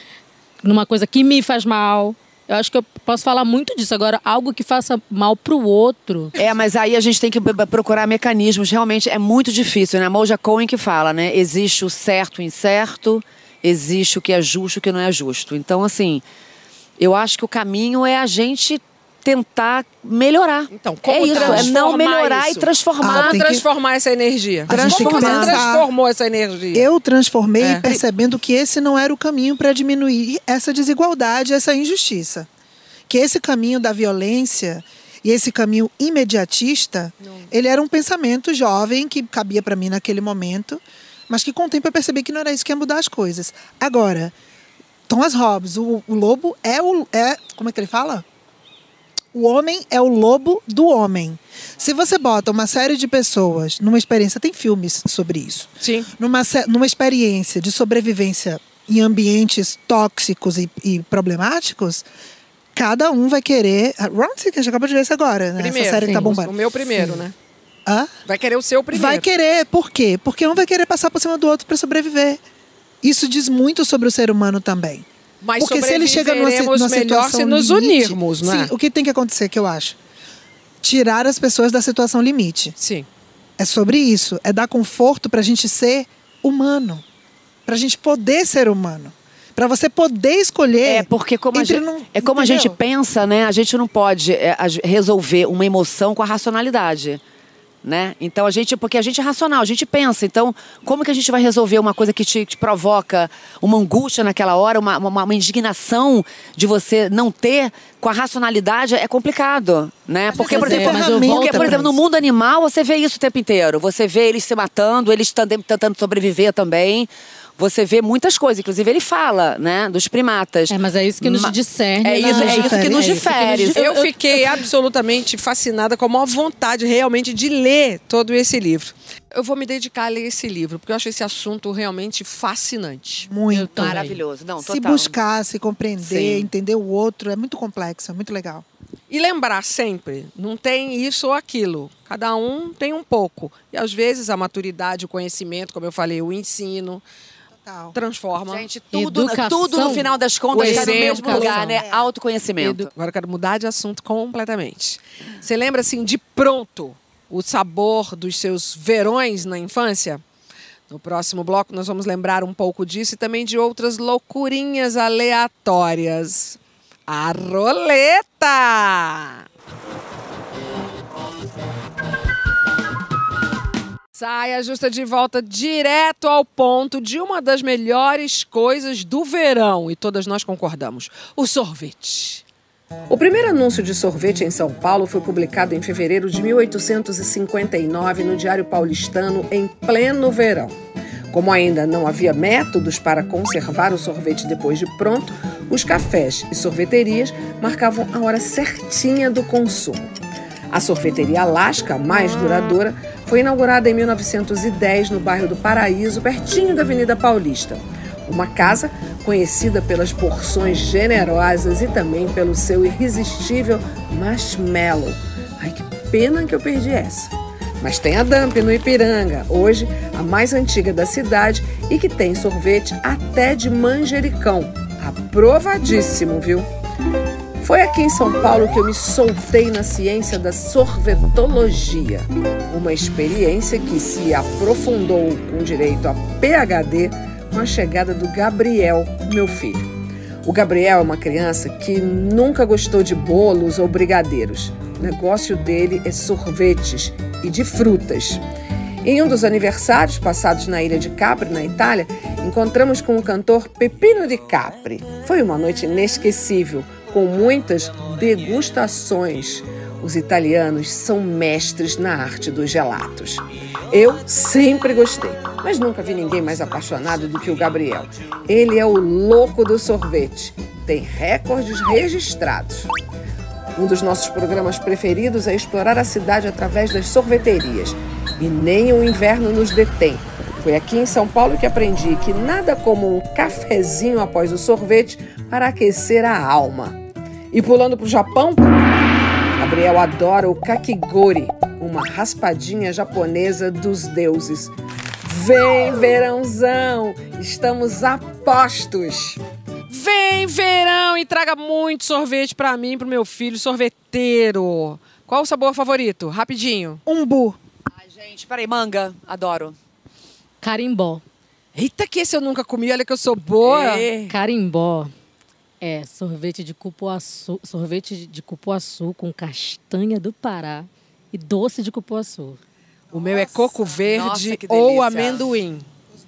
numa coisa que me faz mal. Eu acho que eu posso falar muito disso. Agora, algo que faça mal pro outro. É, mas aí a gente tem que procurar mecanismos. Realmente é muito difícil, né? A Moja Cohen que fala, né? Existe o certo e o incerto, existe o que é justo e o que não é justo. Então, assim, eu acho que o caminho é a gente tentar melhorar. Então, como é isso, é não transformar melhorar isso? e transformar. Ah, que- transformar essa energia? Pensar. transformou essa energia? Eu transformei É. percebendo que esse não era o caminho para diminuir essa desigualdade, essa injustiça. Que esse caminho da violência e esse caminho imediatista, ele era um pensamento jovem que cabia para mim naquele momento, mas que com o tempo eu percebi que não era isso que ia mudar as coisas. Agora, Thomas Hobbes, o, o lobo é o é, como é que ele fala? O homem é o lobo do homem. Se você bota uma série de pessoas numa experiência, tem filmes sobre isso Sim. numa, numa experiência de sobrevivência em ambientes tóxicos e, e problemáticos, cada um vai querer. A Ron que acabou de ver isso agora, né? Primeiro. Essa série que tá sim. bombando. O meu primeiro, né? Hã? Vai querer o seu primeiro. Vai querer. Por quê? Porque um vai querer passar por cima do outro para sobreviver. Isso diz muito sobre o ser humano também. Mas Porque se ele chega numa, numa situação se nos limite, unirmos, não é? Sim, o que tem que acontecer, que eu acho? Tirar as pessoas da situação limite. Sim. É sobre isso. É dar conforto para a gente ser humano. Para a gente poder ser humano. Para você poder escolher. É, porque como a gente, num- é como a entendeu? gente pensa, né? A gente não pode é, a- resolver uma emoção com a racionalidade. Né? Então a gente, porque a gente é racional, a gente pensa. Então, como que a gente vai resolver uma coisa que te, te provoca uma angústia naquela hora, uma, uma, uma indignação de você não ter com a racionalidade é complicado, né? Porque, por exemplo, ferramenta porque, por exemplo, no mundo animal você vê isso o tempo inteiro. Você vê eles se matando, eles tentando sobreviver também. Você vê muitas coisas, inclusive ele fala, né, dos primatas. É, mas é isso que nos discerne. É na- isso, é isso que nos É isso que difere. nos Eu Eu- fiquei absolutamente fascinada com a maior vontade realmente de ler todo esse livro. Eu vou me dedicar a ler esse livro, porque eu acho esse assunto realmente fascinante. Muito. Maravilhoso. Não, Se total. buscar, se compreender, Sim. entender o outro, é muito complexo, é muito legal. E lembrar sempre, não tem isso ou aquilo. Cada um tem um pouco. E às vezes a maturidade, o conhecimento, como eu falei, o ensino, Total. transforma. Gente, tudo, Educação. tudo no final das contas está no mesmo lugar, né? Autoconhecimento. Agora eu quero mudar de assunto completamente. Você lembra assim de pronto o sabor dos seus verões na infância? No próximo bloco nós vamos lembrar um pouco disso e também de outras loucurinhas aleatórias. A roleta! Saia justa de volta direto ao ponto de uma das melhores coisas do verão, e todas nós concordamos: o sorvete. O primeiro anúncio de sorvete em São Paulo foi publicado em fevereiro de 1859 no Diário Paulistano, em pleno verão. Como ainda não havia métodos para conservar o sorvete depois de pronto, os cafés e sorveterias marcavam a hora certinha do consumo. A sorveteria Alaska, mais duradoura, foi inaugurada em 1910 no bairro do Paraíso, pertinho da Avenida Paulista. Uma casa conhecida pelas porções generosas e também pelo seu irresistível marshmallow. Ai, que pena que eu perdi essa. Mas tem a Dump no Ipiranga, hoje a mais antiga da cidade e que tem sorvete até de manjericão. Aprovadíssimo, viu? Foi aqui em São Paulo que eu me soltei na ciência da sorvetologia, uma experiência que se aprofundou com direito a PhD com a chegada do Gabriel, meu filho. O Gabriel é uma criança que nunca gostou de bolos ou brigadeiros. O negócio dele é sorvetes e de frutas. Em um dos aniversários passados na ilha de Capri, na Itália, encontramos com o cantor Pepino de Capri. Foi uma noite inesquecível, com muitas degustações. Os italianos são mestres na arte dos gelatos. Eu sempre gostei, mas nunca vi ninguém mais apaixonado do que o Gabriel. Ele é o louco do sorvete. Tem recordes registrados. Um dos nossos programas preferidos é explorar a cidade através das sorveterias. E nem o inverno nos detém. Foi aqui em São Paulo que aprendi que nada como um cafezinho após o sorvete para aquecer a alma. E pulando para o Japão, Gabriel adora o kakigori, uma raspadinha japonesa dos deuses. Vem, verãozão! Estamos a postos! Vem, verão, e traga muito sorvete pra mim e pro meu filho, sorveteiro. Qual o sabor favorito? Rapidinho. Umbu. Ai, gente, peraí, manga. Adoro. Carimbó. Eita, que esse eu nunca comi, olha que eu sou boa. É. Carimbó é sorvete de cupuaçu, sorvete de cupuaçu com castanha do Pará e doce de cupuaçu. O meu é coco verde Nossa, ou amendoim.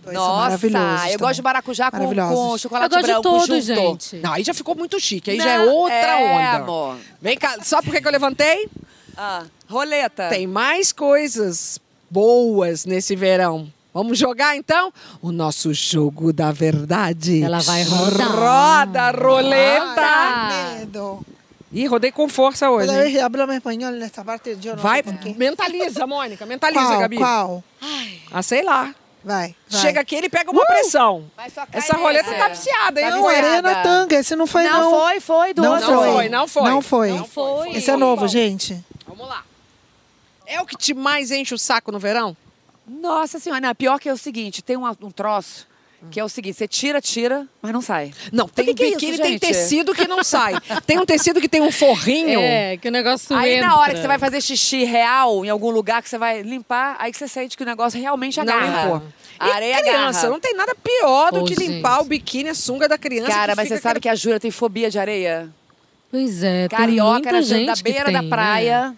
Nossa, maravilhosos eu também. gosto de maracujá com, com Eu chocolate gosto de branco todos, junto. gente. Não, aí já ficou muito chique, aí Não, já é outra é, onda. amor. Vem cá, só porque que eu levantei? Ah, roleta. Tem mais coisas boas nesse verão. Vamos jogar então o nosso jogo da verdade. Ela vai rodar. Roda roleta. Medo. Ih, rodei com força hoje. Habla espanhol nessa parte eu não Vai, mentaliza, Mônica, mentaliza, Qual? Gabi. Qual? Ah, sei lá. Vai, vai. Chega aqui, ele pega uma pressão. Só cai Essa roleta nessa. tá viciada, hein? Tá Não, Mônica? viciada. areia na tanga. Esse não foi, não. não, foi, foi. Do Não outro. Não foi, não foi. Não foi. Não foi. Esse é novo, gente. Vamos lá. É o que te mais enche o saco no verão? Nossa senhora, não, pior que é o seguinte, tem um, um troço que é o seguinte, você tira, tira, mas não sai. Não, tem que que é biquíni, isso, tem gente? tecido que não sai. [laughs] Tem um tecido que tem um forrinho. É, que o negócio Aí entra. na hora que você vai fazer xixi real em algum lugar que você vai limpar, aí que você sente que o negócio realmente Não agarra. limpou. A E areia criança, agarra. não tem nada pior do Ô, que gente. limpar o biquíni, a sunga da criança. Cara, mas você sabe que a Jura tem fobia de areia? Pois é, tem Carioca, muita na gente da que beira tem, da né? praia.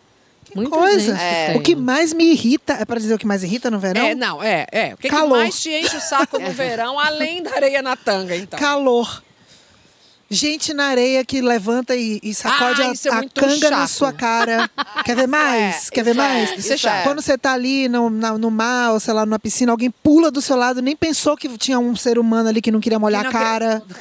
Muita Coisa. gente que É. O que mais me irrita, é pra dizer o que mais irrita no verão? É, não, é, é. O que, que Calor. mais te enche o saco no [laughs] verão, além da areia na tanga, então? Calor. Gente na areia que levanta e, e sacode Ah, a, é a canga na chato. sua cara. Quer ver mais? é, Quer ver é, mais? isso é chato. Quando você tá ali no, na- no mar, ou sei lá, numa piscina, alguém pula do seu lado, nem pensou que tinha um ser humano ali que não queria molhar Que a não cara. Que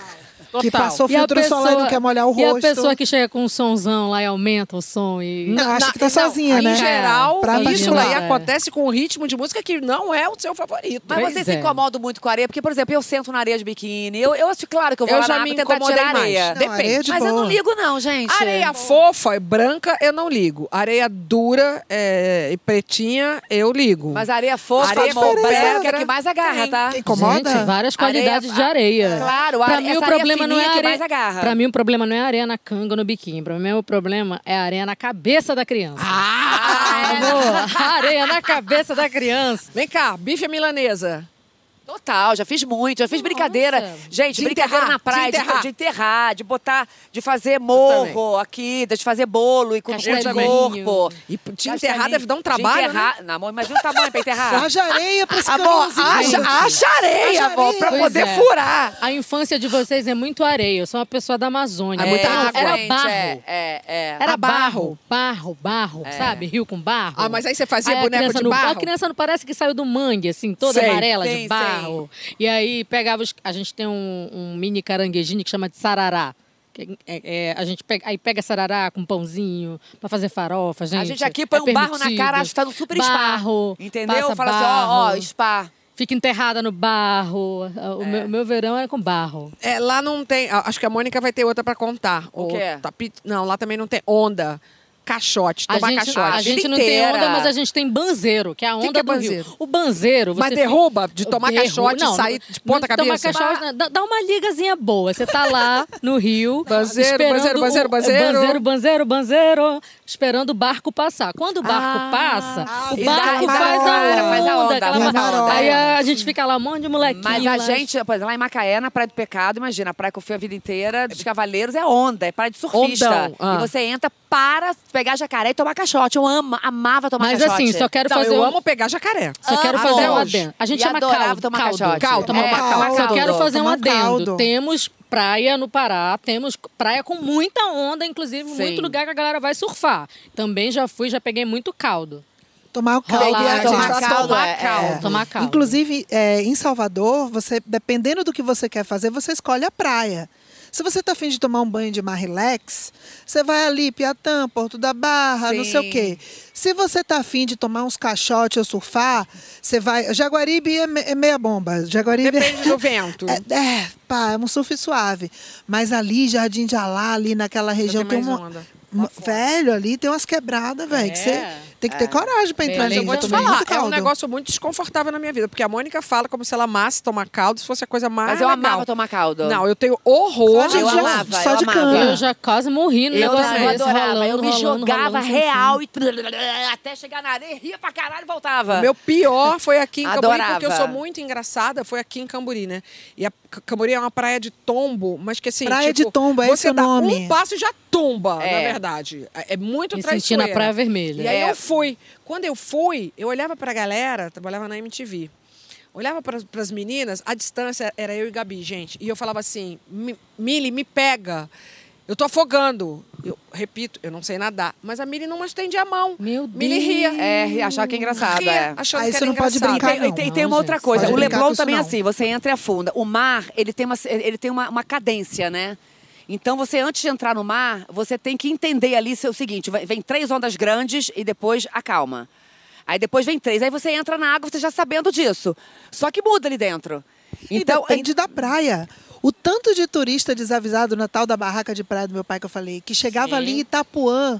Total. passou E a filtro solar e não quer molhar o E a rosto. pessoa que chega com um sonzão lá e aumenta o som e... Não, acha que tá não, sozinha, né? Em geral, Pra isso aí É. acontece com um ritmo de música que não é o seu favorito. Mas Pois você se é. incomoda muito com a areia? Porque, por exemplo, eu sento na areia de biquíni. Eu, eu acho claro que eu vou Eu lá já na me água tentar incomodei tirar areia. Não, Depende. areia de Mas eu boa. não ligo não, gente. Areia fofa e branca, eu não ligo. Areia dura é, e pretinha, eu ligo. Mas areia fofa, Areia branca é a pedra, que mais agarra, tá? Incomoda? Gente, várias qualidades Areia- de areia. Claro, pra a- mim o problema areia não é a areia. Pra mim o problema não é a areia na canga ou no biquíni. Pra mim o problema é a areia na cabeça da criança. Ah! Amor, areia na cabeça da criança. Vem cá, bife milanesa. Total, já fiz muito, já fiz Nossa. brincadeira. Gente, De brincadeira enterrar, na praia, de de, enterrar. de enterrar, de botar, de fazer morro aqui, de fazer bolo e com com de corpo. E te Castelinho. enterrar deve dar um De trabalho, né? enterrar, Não, amor, imagina o tamanho pra enterrar. Haja areia pra esse Amor, acha, acha areia, amor, pra Pois poder é. furar. A infância de vocês é muito areia. Eu sou uma pessoa da Amazônia. É muita Então, água. Era gente, barro. É, é, é. Era barro. barro, barro, barro, sabe? Rio com barro. Ah, mas aí você fazia Aí a boneco criança de no- barro? A criança não parece que saiu do mangue, assim, toda Sei. amarela de barro. E aí pegava os. A gente tem um, um mini caranguejinho que chama de sarará. Que é- é- a gente pega, aí pega sarará com pãozinho pra fazer farofa, gente. A gente aqui põe é um barro na cara, acho que tá no super barro, spa. Entendeu? passa Fala assim, ó, ó, barro, spa. Fica enterrada no barro. O meu, meu verão era com barro. É, lá não tem. Acho que a Mônica vai ter outra pra contar. O quê? tapi- Não, lá também não tem onda. Caixote, A tomar gente, caixote. a gente não tem inteira. onda, mas a gente tem banzeiro, que é a que onda é do banzeiro? Rio. O banzeiro, você Mas fica- derruba de tomar Derru- caixote não, e sair de ponta não tomar cabeça? caixote, dá, dá uma ligazinha boa. Você tá lá no Rio, [laughs] Banzeiro, banzeiro, o- banzeiro, banzeiro. banzeiro, banzeiro, banzeiro, esperando o barco passar. Quando o barco Ah, passa, o e dá barco faz a onda, faz a onda, aquela faz a marola. onda. Aí a, gente fica lá, um monte de molequinho. Mas a gente, exemplo, lá em Macaé, na Praia do Pecado, imagina, a praia que eu fui a vida inteira, dos cavaleiros, é onda, é praia de surfista. Ah. E você entra para pegar jacaré e tomar caixote. Eu amo, amava tomar Mas caixote. assim, só quero Não, fazer eu um- amo pegar jacaré. Só quero Amo fazer um adendo. A gente E chama caldo. tomar caldo. caixote. Caldo, tomar É, caldo. tomar Só caldo. quero fazer um Tomar adendo. caldo. Temos praia no Pará, temos praia com muita onda, inclusive Sim. muito lugar que a galera vai surfar. Também já fui, já peguei muito caldo. Tomar o caldo. Rolar, a gente tomar caldo, tomando- é, é. Tomar caldo. Inclusive, é, em Salvador, você, dependendo do que você quer fazer, você escolhe a praia. Se você está afim de tomar um banho de mar relax, você vai ali, Piatã, Porto da Barra, não sei o Sim. quê. Se você está afim de tomar uns caixotes ou surfar, você vai. Jaguaribe é, é meia bomba. Jaguaribe é- Depende do [laughs] vento. É, é, pá, é um surf suave. Mas ali, Jardim de Alá, ali naquela região, tem uma. onda. uma- velho, ali tem umas quebradas, velho. que você É. tem que ter coragem pra entrar Mas eu vou te tomar falar, é um negócio muito desconfortável na minha vida. Porque a Mônica fala como se ela amasse tomar caldo, se fosse a coisa mais Mas eu legal. amava tomar caldo. Não, eu tenho horror. Só de- eu só- amava, só eu de amava. cana. Eu já quase morri no Eu, negócio eu desse, adorava, rolando, eu me rolando, jogava rolando, real e até chegar na areia, ria pra caralho e voltava. Meu pior foi aqui em Camburi, Adorava. porque eu sou muito engraçada, foi aqui em Camburi, né? E a Camburi é uma praia de tombo, mas que assim, Praia tipo, de tombo, é você esse o dá nome. um passo e já tumba, É. na verdade. É é muito Me senti traiçoeira. na Praia Vermelha. E aí É. eu fui. Quando eu fui, eu olhava pra galera, trabalhava na MTV. Olhava para as meninas, a distância era eu e Gabi, gente. E eu falava assim: "Mi- Mili, me pega. Eu tô afogando. Eu repito, eu não sei nadar. Mas a Mili não estendia a mão. Meu Mili Deus. ria. É, achava que é engraçado, ria, é. achando Aí que você não pode engraçado. brincar, E tem, e tem- não. tem uma Não, outra gente, coisa. pode O Leblon também é não. assim. Você entra e afunda. O mar, ele tem uma, ele tem uma, uma cadência, né? Então, você, antes de entrar no mar, você tem que entender ali é o seguinte: vem três ondas grandes e depois acalma. Aí depois vem três. Aí você entra na água, você já sabendo disso. Só que muda ali dentro. Então, e depende da praia. O tanto de turista desavisado na tal da barraca de praia do meu pai que eu falei, que chegava Sim. ali em Itapuã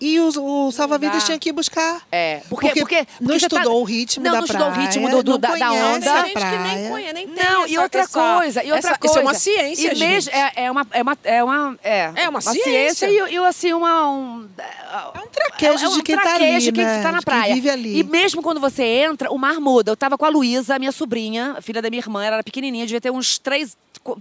e os- o salva-vidas tinha que ir buscar. É, porque, Porque porque, não porque você estudou tá- o ritmo não, da não estudou o praia, ritmo do, do- não da, da onda. Tem gente que nem praia. conhece, nem tem Não, e outra essa- coisa, e outra essa- coisa. Isso é uma ciência, e mesmo, gente. é, é uma, é uma, é uma, é, É uma ciência. e, e assim uma um, É um traquejo é um de quem tá traquejo ali, de quem né? tá na De quem praia. vive ali. E mesmo quando você entra, o mar muda. Eu tava com a Luísa, minha sobrinha, filha da minha irmã, ela era pequenininha, devia ter uns 3,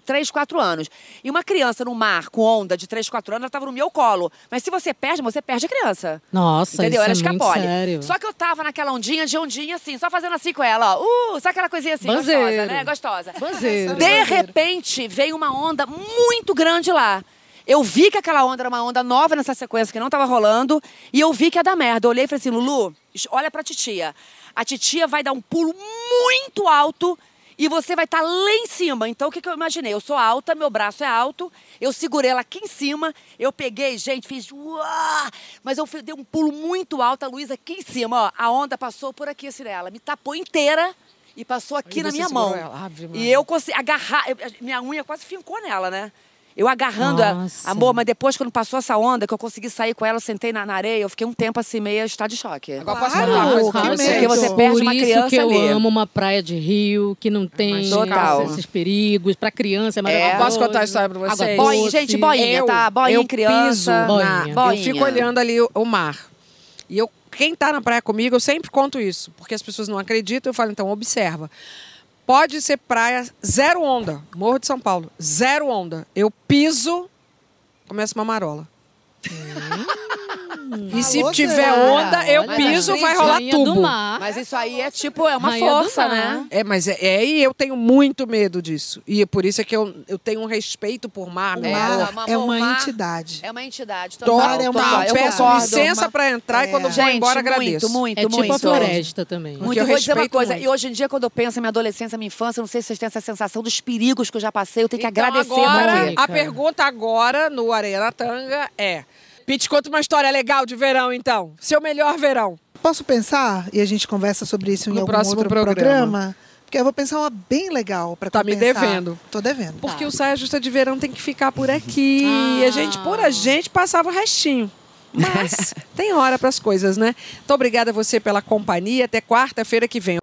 3 4 anos. E uma criança no mar com onda de 3, 4 anos, ela tava no meu colo. Mas se você perde, você perde a criança. Nossa, Entendeu? isso Era é muito sério. Só que eu tava naquela ondinha de ondinha assim, só fazendo assim com ela, ó. Uh, sabe aquela coisinha assim, Banzeiro. gostosa, né? Gostosa. Banzeiro. De repente, veio uma onda muito grande lá. Eu vi que aquela onda era uma onda nova nessa sequência que não tava rolando. E eu vi que ia dar merda. Eu olhei e falei assim, Lulu, olha pra titia. A titia vai dar um pulo muito alto e você vai estar lá em cima. Então, o que, que eu imaginei? Eu sou alta, meu braço é alto, eu segurei ela aqui em cima, eu peguei, gente, fiz uá, mas eu dei um pulo muito alto, a Luísa aqui em cima, ó. A onda passou por aqui, assim, nela, me tapou inteira e passou aqui Aí na minha mão. ela, e eu consegui agarrar, eu- minha unha quase fincou nela, né? Eu agarrando, a- amor, mas depois quando passou essa onda, que eu consegui sair com ela, eu sentei na, na areia, eu fiquei um tempo assim, meio estado de choque. Agora posso contar uma coisa? Porque você perde Por uma isso criança que eu ali. amo uma praia de rio, que não tem Total. esses perigos. Pra criança é É. maravilhoso. Posso contar a história pra vocês? Boinha, gente, boinha, eu, tá? Boinha, eu criança. piso na- Boinha. Boinha. Eu fico olhando ali o, o mar. E eu, quem tá na praia comigo, eu sempre conto isso. Porque as pessoas não acreditam, eu falo, então, observa. Pode ser praia zero onda. Morro de São Paulo. Zero onda. Eu piso, começa uma marola. E se Alô, tiver onda, eu Olha, piso, gente, vai rolar rainha do tubo. mar. Mas isso aí é tipo, é uma Rainha do força, mar. né? É, mas é, é e eu tenho muito medo disso. E é por isso é que eu, eu tenho um respeito por mar, meu É, amor. mar amor, é uma o mar entidade. É uma entidade. Total, Total, mar é uma total. Eu Peço concordo. licença Uma- pra entrar e É. quando eu vou Gente, embora muito, agradeço. muito, É tipo muito. a floresta também. Muito. eu Eu vou dizer uma respeito coisa, muito. e hoje em dia, quando eu penso em minha adolescência, minha infância, eu não sei se vocês têm essa sensação dos perigos que eu já passei, eu tenho que Então, agradecer agora, Mônica. a pergunta agora no Areia na Tanga é: Pete, conta uma história legal de verão, então. Seu melhor verão. Posso pensar e a gente conversa sobre isso em No algum próximo outro programa. programa? Porque eu vou pensar uma bem legal para Tá me devendo. Tô devendo. Porque o Saia Justa de Verão tem que ficar por aqui. Ah. E a gente, por a gente, passava o restinho. Mas [laughs] tem hora para as coisas, né? Então, obrigada a você pela companhia. Até quarta-feira que vem.